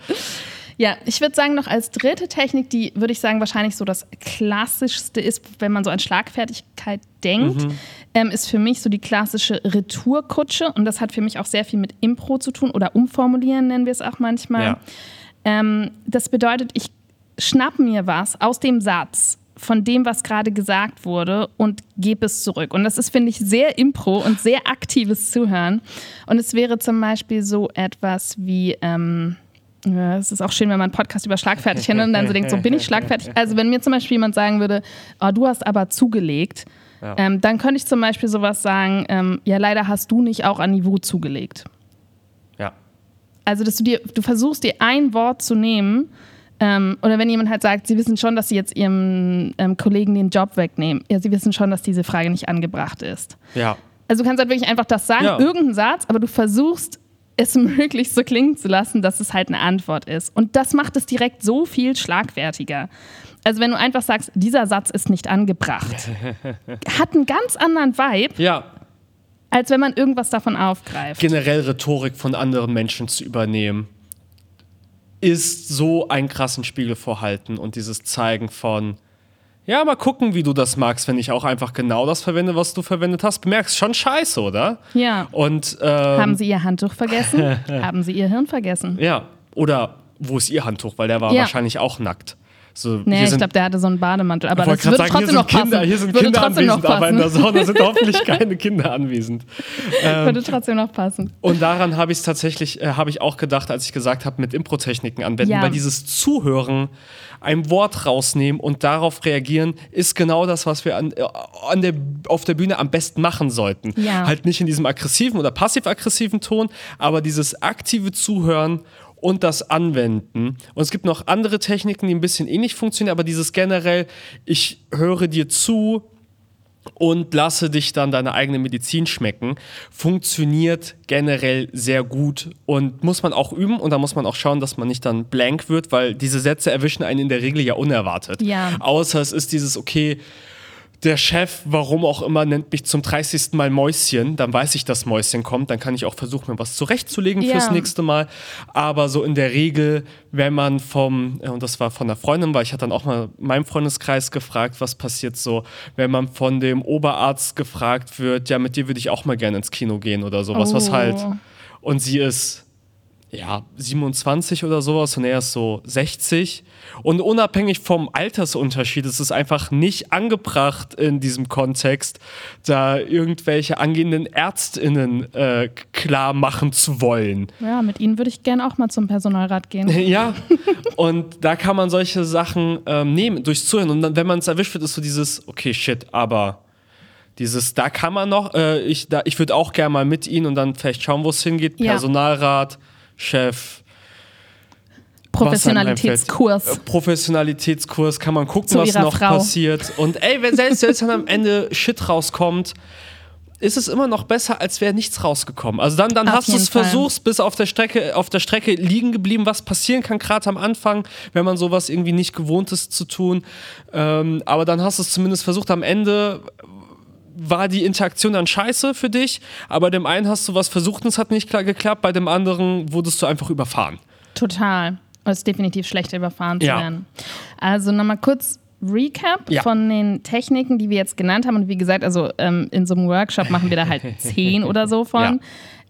Ja, ich würde sagen, noch als dritte Technik, die würde ich sagen, wahrscheinlich so das klassischste ist, wenn man so an Schlagfertigkeit denkt, ähm, ist für mich so die klassische Retourkutsche. Und das hat für mich auch sehr viel mit Impro zu tun oder Umformulieren nennen wir es auch manchmal. Ja. Ähm, das bedeutet, ich schnapp mir was aus dem Satz von dem, was gerade gesagt wurde und gebe es zurück. Und das ist, finde ich, sehr Impro und sehr aktives Zuhören. Und es wäre zum Beispiel so etwas wie, ähm, ja, es ist auch schön, wenn man einen Podcast über schlagfertig hört und dann so denkt, so bin ich schlagfertig. Also wenn mir zum Beispiel jemand sagen würde, oh, du hast aber zugelegt, Ja. ähm, dann könnte ich zum Beispiel sowas sagen, ähm, ja, leider hast du nicht auch an Niveau zugelegt. Ja. Also, dass du dir, du versuchst dir ein Wort zu nehmen, ähm, oder wenn jemand halt sagt, sie wissen schon, dass sie jetzt ihrem ähm, Kollegen den Job wegnehmen. Ja, sie wissen schon, dass diese Frage nicht angebracht ist. Ja. Also du kannst halt wirklich einfach das sagen, Ja. irgendeinen Satz, aber du versuchst es (laughs) möglichst so klingen zu lassen, dass es halt eine Antwort ist. Und das macht es direkt so viel schlagfertiger. Also wenn du einfach sagst, dieser Satz ist nicht angebracht, (laughs) hat einen ganz anderen Vibe, Ja. als wenn man irgendwas davon aufgreift. generell Rhetorik von anderen Menschen zu übernehmen, ist so ein krassen Spiegel vorhalten und dieses Zeigen von, ja, mal gucken, wie du das magst, wenn ich auch einfach genau das verwende, was du verwendet hast. Bemerkst schon scheiße, oder? Ja. Und ähm, Haben sie ihr Handtuch vergessen? (laughs) Haben sie ihr Hirn vergessen? ja, oder wo ist ihr Handtuch? Weil der war Ja. wahrscheinlich auch nackt. So, Nee, ich glaube, der hatte so einen Bademantel. Aber das würde sagen, trotzdem noch Kinder, passen. hier sind würde Kinder anwesend, aber in der Sauna sind (laughs) hoffentlich keine Kinder anwesend. würde trotzdem noch passen. Und daran habe ich es tatsächlich, äh, habe ich auch gedacht, als ich gesagt habe, mit Impro-Techniken anwenden, Ja. weil dieses Zuhören, ein Wort rausnehmen und darauf reagieren, ist genau das, was wir an, äh, an der, auf der Bühne am besten machen sollten. Ja. Halt nicht in diesem aggressiven oder passiv-aggressiven Ton, aber dieses aktive Zuhören und das Anwenden. Und es gibt noch andere Techniken, die ein bisschen ähnlich funktionieren, aber dieses generell, ich höre dir zu, und lasse dich dann deine eigene Medizin schmecken, funktioniert generell sehr gut und muss man auch üben und da muss man auch schauen, dass man nicht dann blank wird, weil diese Sätze erwischen einen in der Regel ja unerwartet. Ja. Außer es ist dieses, okay, der Chef, warum auch immer, nennt mich zum 30. Mal Mäuschen, dann weiß ich, dass Mäuschen kommt, dann kann ich auch versuchen, mir was zurechtzulegen Ja. fürs nächste Mal. Aber so in der Regel, wenn man vom, äh, und das war von der Freundin, weil ich hatte dann auch mal in meinem Freundeskreis gefragt, was passiert so, wenn man von dem Oberarzt gefragt wird, ja, mit dir würde ich auch mal gerne ins Kino gehen oder sowas, was Oh. halt, und sie ist ja, 27 oder sowas und er ist so 60. Und unabhängig vom Altersunterschied ist es einfach nicht angebracht in diesem Kontext, da irgendwelche angehenden ÄrztInnen äh, klar machen zu wollen. Ja, mit ihnen würde ich gerne auch mal zum Personalrat gehen. (laughs) Ja, (laughs) und da kann man solche Sachen ähm, nehmen, durchs Zuhören. Und dann, wenn man es erwischt wird, ist so dieses, okay, shit, aber dieses, da kann man noch, äh, ich, da- ich würde auch gerne mal mit Ihnen und dann vielleicht schauen, wo es hingeht. Ja. Personalrat, Chef, Professionalitätskurs. Professionalitätskurs, kann man gucken, Zu was noch Frau. passiert. Und ey, wenn selbst jetzt dann am Ende Shit rauskommt, ist es immer noch besser, als wäre nichts rausgekommen. Also dann, dann Auf hast du es versucht, bis auf der Strecke, auf der Strecke liegen geblieben, was passieren kann, gerade am Anfang, wenn man sowas irgendwie nicht gewohnt ist zu tun. Ähm, aber dann hast du es zumindest versucht. Am Ende war die Interaktion dann scheiße für dich, aber dem einen hast du was versucht und es hat nicht klar geklappt, bei dem anderen wurdest du einfach überfahren. Total. Es ist definitiv schlechter überfahren zu Ja. werden. Also nochmal kurz Recap Ja. von den Techniken, die wir jetzt genannt haben. Und wie gesagt, also ähm, in so einem Workshop machen wir da halt (laughs) zehn oder so von.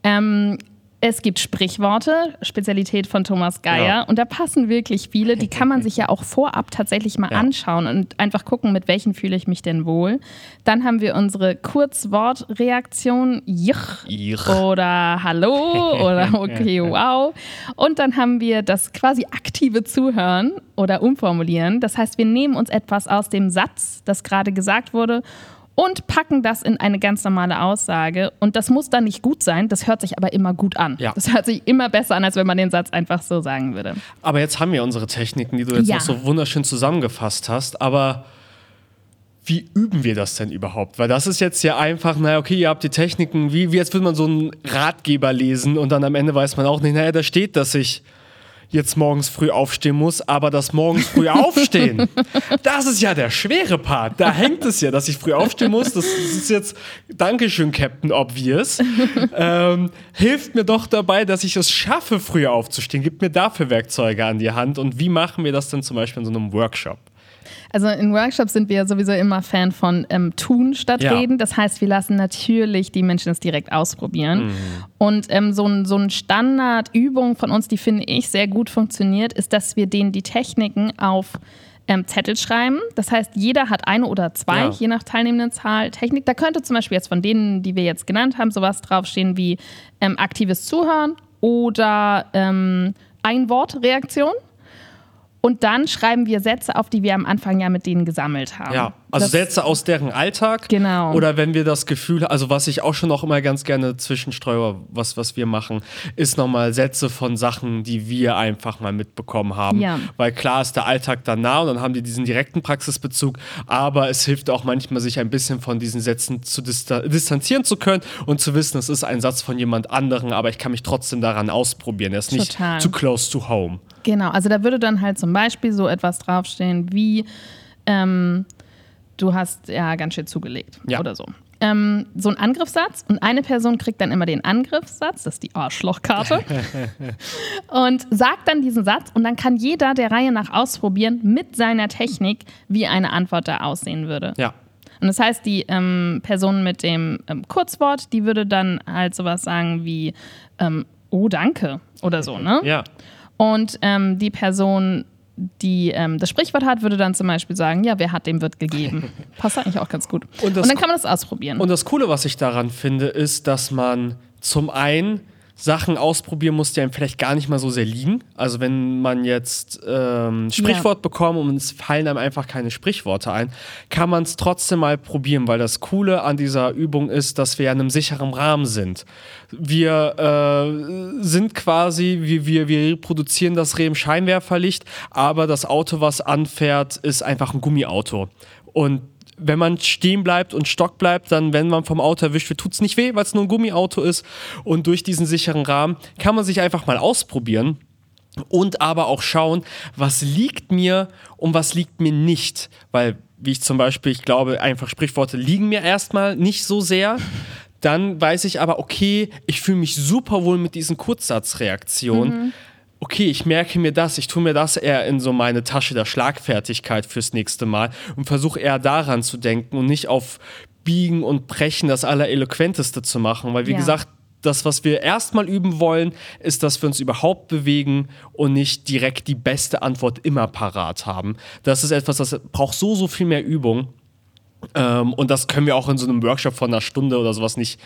Ähm, es gibt Sprichworte, Spezialität von Thomas Geier. Ja. Und da passen wirklich viele. Die kann man sich ja auch vorab tatsächlich mal Ja. anschauen und einfach gucken, mit welchen fühle ich mich denn wohl. Dann haben wir unsere Kurzwortreaktion. Jich Ich. oder Hallo (laughs) oder okay, wow. Und dann haben wir das quasi aktive Zuhören oder Umformulieren. Das heißt, wir nehmen uns etwas aus dem Satz, das gerade gesagt wurde, und packen das in eine ganz normale Aussage. Und das muss dann nicht gut sein, das hört sich aber immer gut an. Ja. Das hört sich immer besser an, als wenn man den Satz einfach so sagen würde. Aber jetzt haben wir unsere Techniken, die du jetzt Ja. noch so wunderschön zusammengefasst hast. Aber wie üben wir das denn überhaupt? Weil das ist jetzt ja einfach, naja, okay, ihr habt die Techniken, wie, wie jetzt würde man so einen Ratgeber lesen und dann am Ende weiß man auch nicht, naja, da steht, dass ich jetzt morgens früh aufstehen muss, aber das morgens früh (laughs) aufstehen, das ist ja der schwere Part. Da hängt es ja, dass ich früh aufstehen muss. Das, ist jetzt, Dankeschön, Captain Obvious. Ähm, hilft mir doch dabei, dass ich es schaffe, früh aufzustehen. Gibt mir dafür Werkzeuge an die Hand. Und wie machen wir das denn zum Beispiel in so einem Workshop? Also in Workshops sind wir ja sowieso immer Fan von ähm, tun statt ja. reden. Das heißt, wir lassen natürlich die Menschen es direkt ausprobieren. Mhm. Und ähm, so ein, so ein Standardübung von uns, die finde ich sehr gut funktioniert, ist, dass wir denen die Techniken auf ähm, Zettel schreiben. Das heißt, jeder hat eine oder zwei, ja. je nach teilnehmenden Zahl, Technik. Da könnte zum Beispiel jetzt von denen, die wir jetzt genannt haben, sowas draufstehen wie ähm, aktives Zuhören oder ähm, Einwortreaktion. Und dann schreiben wir Sätze auf, die wir am Anfang ja mit denen gesammelt haben. Ja, also das, Sätze aus deren Alltag. Genau. Oder wenn wir das Gefühl, also was ich auch schon auch immer ganz gerne zwischenstreue, was, was wir machen, ist nochmal Sätze von Sachen, die wir einfach mal mitbekommen haben. Ja. Weil klar ist der Alltag dann nah und dann haben die diesen direkten Praxisbezug, aber es hilft auch manchmal, sich ein bisschen von diesen Sätzen zu distanzieren zu können und zu wissen, es ist ein Satz von jemand anderem, aber ich kann mich trotzdem daran ausprobieren. Er ist nicht Total. too close to home. Genau, also da würde dann halt zum Beispiel so etwas draufstehen wie, ähm, du hast ja ganz schön zugelegt ja. oder so. Ähm, so ein Angriffssatz und eine Person kriegt dann immer den Angriffssatz, das ist die Arschlochkarte, (laughs) und sagt dann diesen Satz und dann kann jeder der Reihe nach ausprobieren mit seiner Technik, wie eine Antwort da aussehen würde. Ja. Und das heißt, die ähm, Person mit dem ähm, Kurzwort, die würde dann halt sowas sagen wie, ähm, oh danke oder so, ne? Ja. Und ähm, die Person, die ähm, das Sprichwort hat, würde dann zum Beispiel sagen, ja, wer hat, dem wird gegeben. (laughs) Passt eigentlich auch ganz gut. Und, und dann kann man das ausprobieren. Und das Coole, was ich daran finde, ist, dass man zum einen Sachen ausprobieren muss, die einem vielleicht gar nicht mal so sehr liegen. Also wenn man jetzt ähm, Sprichwort ja. bekommt und es fallen einem einfach keine Sprichworte ein, kann man es trotzdem mal probieren, weil das Coole an dieser Übung ist, dass wir in einem sicheren Rahmen sind. Wir äh, sind quasi, wir, wir, wir reproduzieren das Reh im Scheinwerferlicht, aber das Auto, was anfährt, ist einfach ein Gummiauto. Und wenn man stehen bleibt und stock bleibt, dann, wenn man vom Auto erwischt wird, tut es nicht weh, weil es nur ein Gummiauto ist. Und durch diesen sicheren Rahmen kann man sich einfach mal ausprobieren und aber auch schauen, was liegt mir und was liegt mir nicht. Weil, wie ich zum Beispiel, ich glaube, einfach Sprichworte liegen mir erstmal nicht so sehr. Dann weiß ich aber, okay, ich fühle mich super wohl mit diesen Kurzsatzreaktionen. Mhm okay, ich merke mir das, ich tue mir das eher in so meine Tasche der Schlagfertigkeit fürs nächste Mal und versuche eher daran zu denken und nicht auf Biegen und Brechen das Allereloquenteste zu machen, weil wie ja. gesagt, das, was wir erstmal üben wollen, ist, dass wir uns überhaupt bewegen und nicht direkt die beste Antwort immer parat haben. Das ist etwas, das braucht so, so viel mehr Übung. Ähm, und das können wir auch in so einem Workshop von einer Stunde oder sowas nicht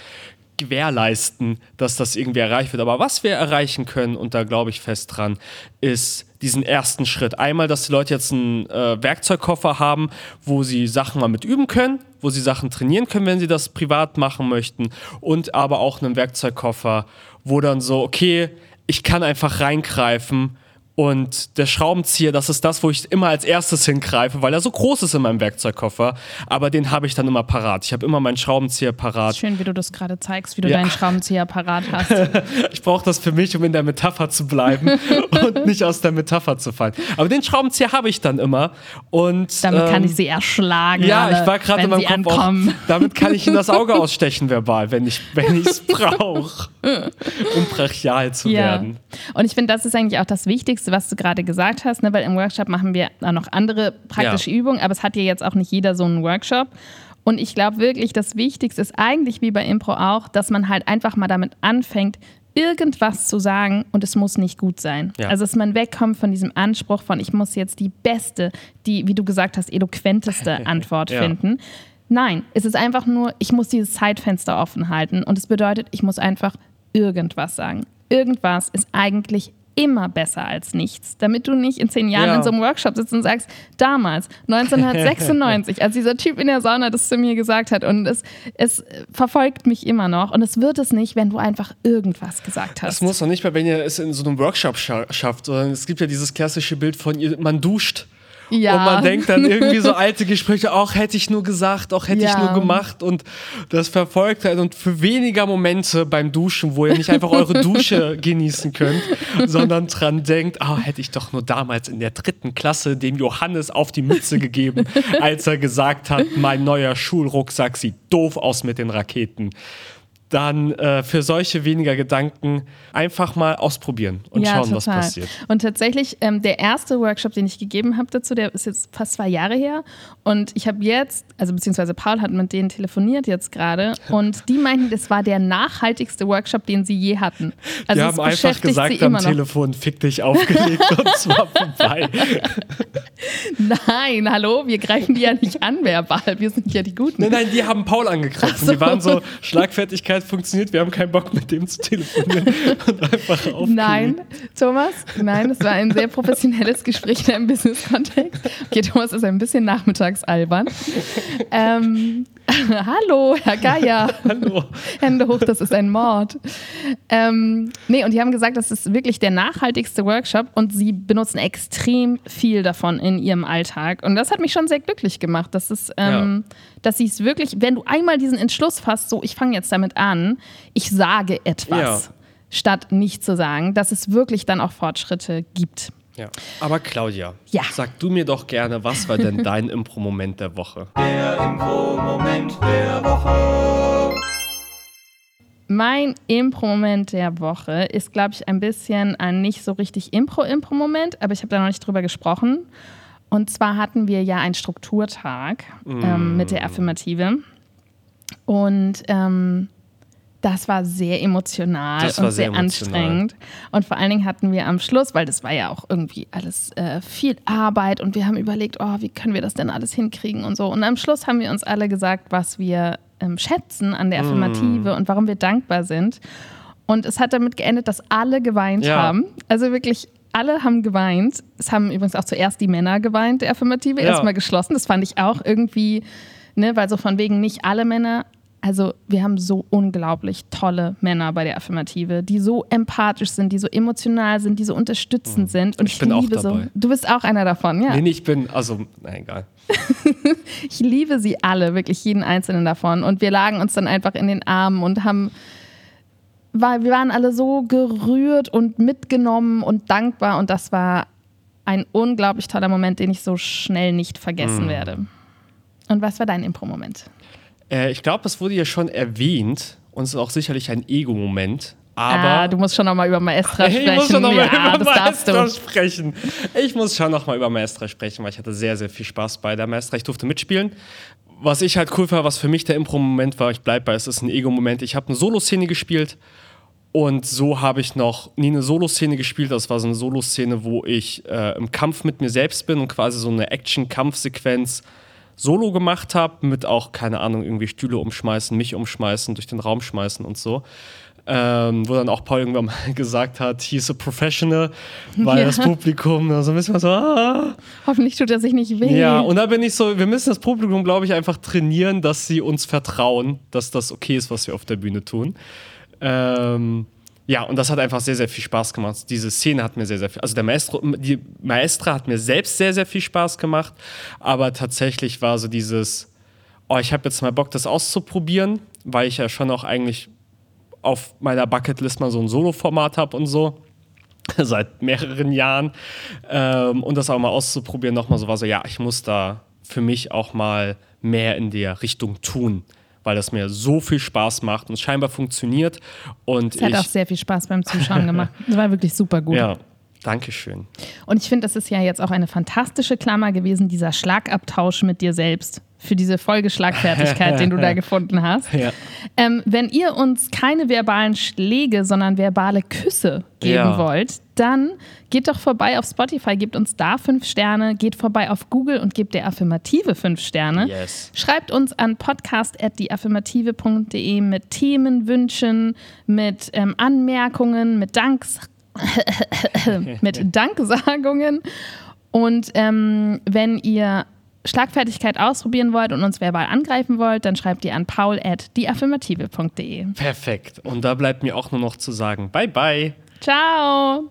gewährleisten, dass das irgendwie erreicht wird. Aber was wir erreichen können, und da glaube ich fest dran, ist diesen ersten Schritt. Einmal, dass die Leute jetzt einen äh, Werkzeugkoffer haben, wo sie Sachen mal mit üben können, wo sie Sachen trainieren können, wenn sie das privat machen möchten. Und aber auch einen Werkzeugkoffer, wo dann so, okay, ich kann einfach reingreifen und der Schraubenzieher, das ist das, wo ich immer als erstes hingreife, weil er so groß ist in meinem Werkzeugkoffer. Aber den habe ich dann immer parat. Ich habe immer meinen Schraubenzieher parat. Schön, wie du das gerade zeigst, wie du ja. deinen Schraubenzieher parat hast. (laughs) ich brauche das für mich, um in der Metapher zu bleiben (laughs) und nicht aus der Metapher zu fallen. Aber den Schraubenzieher habe ich dann immer. Und, damit ähm, kann ich sie erschlagen. Ja, alle, ich war gerade in meinem Kopf auch, (laughs) Damit kann ich in das Auge ausstechen verbal, wenn ich es brauche, um brachial zu ja. werden. Und ich finde, das ist eigentlich auch das Wichtigste Wichtigste, was du gerade gesagt hast, ne? weil im Workshop machen wir noch andere praktische ja. Übungen, aber es hat ja jetzt auch nicht jeder so einen Workshop. Und ich glaube wirklich, das Wichtigste ist eigentlich wie bei Impro auch, dass man halt einfach mal damit anfängt, irgendwas zu sagen und es muss nicht gut sein. Ja. Also dass man wegkommt von diesem Anspruch von, ich muss jetzt die beste, die, wie du gesagt hast, eloquenteste (laughs) Antwort ja. finden. Nein, es ist einfach nur, ich muss dieses Zeitfenster offen halten und es bedeutet, ich muss einfach irgendwas sagen. Irgendwas ist eigentlich immer besser als nichts, damit du nicht in zehn Jahren ja. in so einem Workshop sitzt und sagst, damals, 1996, (laughs) als dieser Typ in der Sauna das zu mir gesagt hat und es, es verfolgt mich immer noch und es wird es nicht, wenn du einfach irgendwas gesagt hast. Es muss doch nicht mal, wenn ihr es in so einem Workshop schafft, sondern es gibt ja dieses klassische Bild von, man duscht Ja. Und man denkt dann irgendwie so (laughs) alte Gespräche, auch hätte ich nur gesagt, auch hätte ich Ja. nur gemacht und das verfolgt halt und für weniger Momente beim Duschen, wo ihr nicht einfach eure (laughs) Dusche genießen könnt, sondern dran denkt, ah, hätte ich doch nur damals in der dritten Klasse dem Johannes auf die Mütze gegeben, (laughs) als er gesagt hat, mein neuer Schulrucksack sieht doof aus mit den Raketen. Dann äh, für solche weniger Gedanken einfach mal ausprobieren und schauen, was passiert. Und tatsächlich, ähm, der erste Workshop, den ich gegeben habe dazu, der ist jetzt fast zwei Jahre her. Und ich habe jetzt, also beziehungsweise Paul hat mit denen telefoniert jetzt gerade. (laughs) Und die meinten, das war der nachhaltigste Workshop, den sie je hatten. Also Die haben einfach gesagt am. Telefon, fick dich aufgelegt und (laughs) zwar vorbei. Nein, hallo, wir greifen die ja nicht an verbal. Wir sind ja die Guten. Nein, nein, die haben Paul angegriffen. So. Die waren so, Schlagfertigkeit funktioniert, wir haben keinen Bock mit dem zu telefonieren (laughs) und einfach aufgelegt. Nein, Thomas, nein, das war ein sehr professionelles Gespräch in einem Business-Kontext. Okay, Thomas ist ein bisschen nachmittags albern. Ähm, (laughs) hallo, Herr Geier. (laughs) Hallo. Hände hoch, das ist ein Mord. Ähm, nee, und die haben gesagt, das ist wirklich der nachhaltigste Workshop und sie benutzen extrem viel davon in ihrem Alltag. Und das hat mich schon sehr glücklich gemacht, dass es, ähm, dass sie es wirklich, wenn du einmal diesen Entschluss fasst, so ich fange jetzt damit an, ich sage etwas, Ja. statt nicht zu sagen, dass es wirklich dann auch Fortschritte gibt. Ja. Aber Claudia, Ja. sag du mir doch gerne, was war denn (laughs) dein Impro-Moment der Woche? Der Impro-Moment der Woche. Mein Impro-Moment der Woche ist, glaube ich, ein bisschen ein nicht so richtig Impro-Impro-Moment, aber ich habe da noch nicht drüber gesprochen. Und zwar hatten wir ja einen Strukturtag ähm, mit der Affirmative. Und ähm, das war sehr emotional war und sehr, emotional. anstrengend. Und vor allen Dingen hatten wir am Schluss, weil das war ja auch irgendwie alles äh, viel Arbeit und wir haben überlegt, oh, wie können wir das denn alles hinkriegen und so. Und am Schluss haben wir uns alle gesagt, was wir ähm, schätzen an der Mm. Affirmative und warum wir dankbar sind. Und es hat damit geendet, dass alle geweint Ja. haben. Also wirklich alle haben geweint. Es haben übrigens auch zuerst die Männer geweint, der Affirmative, Ja. erstmal geschlossen. Das fand ich auch irgendwie, ne, weil so von wegen nicht alle Männer. Also wir haben so unglaublich tolle Männer bei der Affirmative, die so empathisch sind, die so emotional sind, die so unterstützend sind. Und Mhm. Ich ich, bin auch liebe so. dabei. Du bist auch einer davon, ja. Nee, nee, ich bin, also, na egal. (laughs) Ich liebe sie alle, wirklich jeden einzelnen davon. Und wir lagen uns dann einfach in den Armen und haben, war, wir waren alle so gerührt und mitgenommen und dankbar. Und das war ein unglaublich toller Moment, den ich so schnell nicht vergessen werde. Und was war dein Impro-Moment? Äh, ich glaube, das wurde ja schon erwähnt und es ist auch sicherlich ein Ego-Moment. Aber ah, du musst schon nochmal über Maestra (laughs) ich sprechen. muss schon nochmal ja, über Maestra sprechen. Ich muss schon nochmal über Maestra sprechen, weil ich hatte sehr, sehr viel Spaß bei der Maestra. Ich durfte mitspielen. Was ich halt cool war, was für mich der Impro-Moment war, ich bleibe bei, es ist ein Ego-Moment. Ich habe eine Solo-Szene gespielt und so habe ich noch nie eine Solo-Szene gespielt. Das war so eine Solo-Szene, wo ich äh, im Kampf mit mir selbst bin und quasi so eine Action-Kampfsequenz solo gemacht habe, mit auch, keine Ahnung, irgendwie Stühle umschmeißen, mich umschmeißen, durch den Raum schmeißen und so. Ähm, wo dann auch Paul irgendwann mal (laughs) gesagt hat, he's a professional, weil Ja. das Publikum so ein bisschen so, ah. Hoffentlich tut er sich nicht weh. Ja, und da bin ich so, wir müssen das Publikum, glaube ich, einfach trainieren, dass sie uns vertrauen, dass das okay ist, was wir auf der Bühne tun. Ähm, ja, und das hat einfach sehr, sehr viel Spaß gemacht. Diese Szene hat mir sehr, sehr viel, also der Maestro, die Maestra hat mir selbst sehr, sehr viel Spaß gemacht, aber tatsächlich war so dieses, oh, ich habe jetzt mal Bock, das auszuprobieren, weil ich ja schon auch eigentlich auf meiner Bucketlist mal so ein Solo-Format habe und so. (laughs) Seit mehreren Jahren. Ähm, und das auch mal auszuprobieren, nochmal so war so, ja, ich muss da für mich auch mal mehr in der Richtung tun, weil das mir so viel Spaß macht und scheinbar funktioniert. Und Es hat ich, auch sehr viel Spaß beim Zuschauen gemacht. (laughs) Das war wirklich super gut. ja, Dankeschön. Und ich finde, das ist ja jetzt auch eine fantastische Klammer gewesen, dieser Schlagabtausch mit dir selbst. Für diese Folgeschlagfertigkeit, den du da (laughs) gefunden hast. Ja. Ähm, wenn ihr uns keine verbalen Schläge, sondern verbale Küsse geben Ja. wollt, dann geht doch vorbei auf Spotify, gebt uns da fünf Sterne, geht vorbei auf Google und gebt der Affirmative fünf Sterne. Yes. Schreibt uns an podcast.deaffirmative.de mit Themenwünschen, mit ähm, Anmerkungen, mit Danks (laughs) mit (laughs) Danksagungen. Und ähm, wenn ihr Schlagfertigkeit ausprobieren wollt und uns verbal angreifen wollt, dann schreibt ihr an paul at deaffirmative.de. Perfekt. Und da bleibt mir auch nur noch zu sagen, bye bye. Ciao!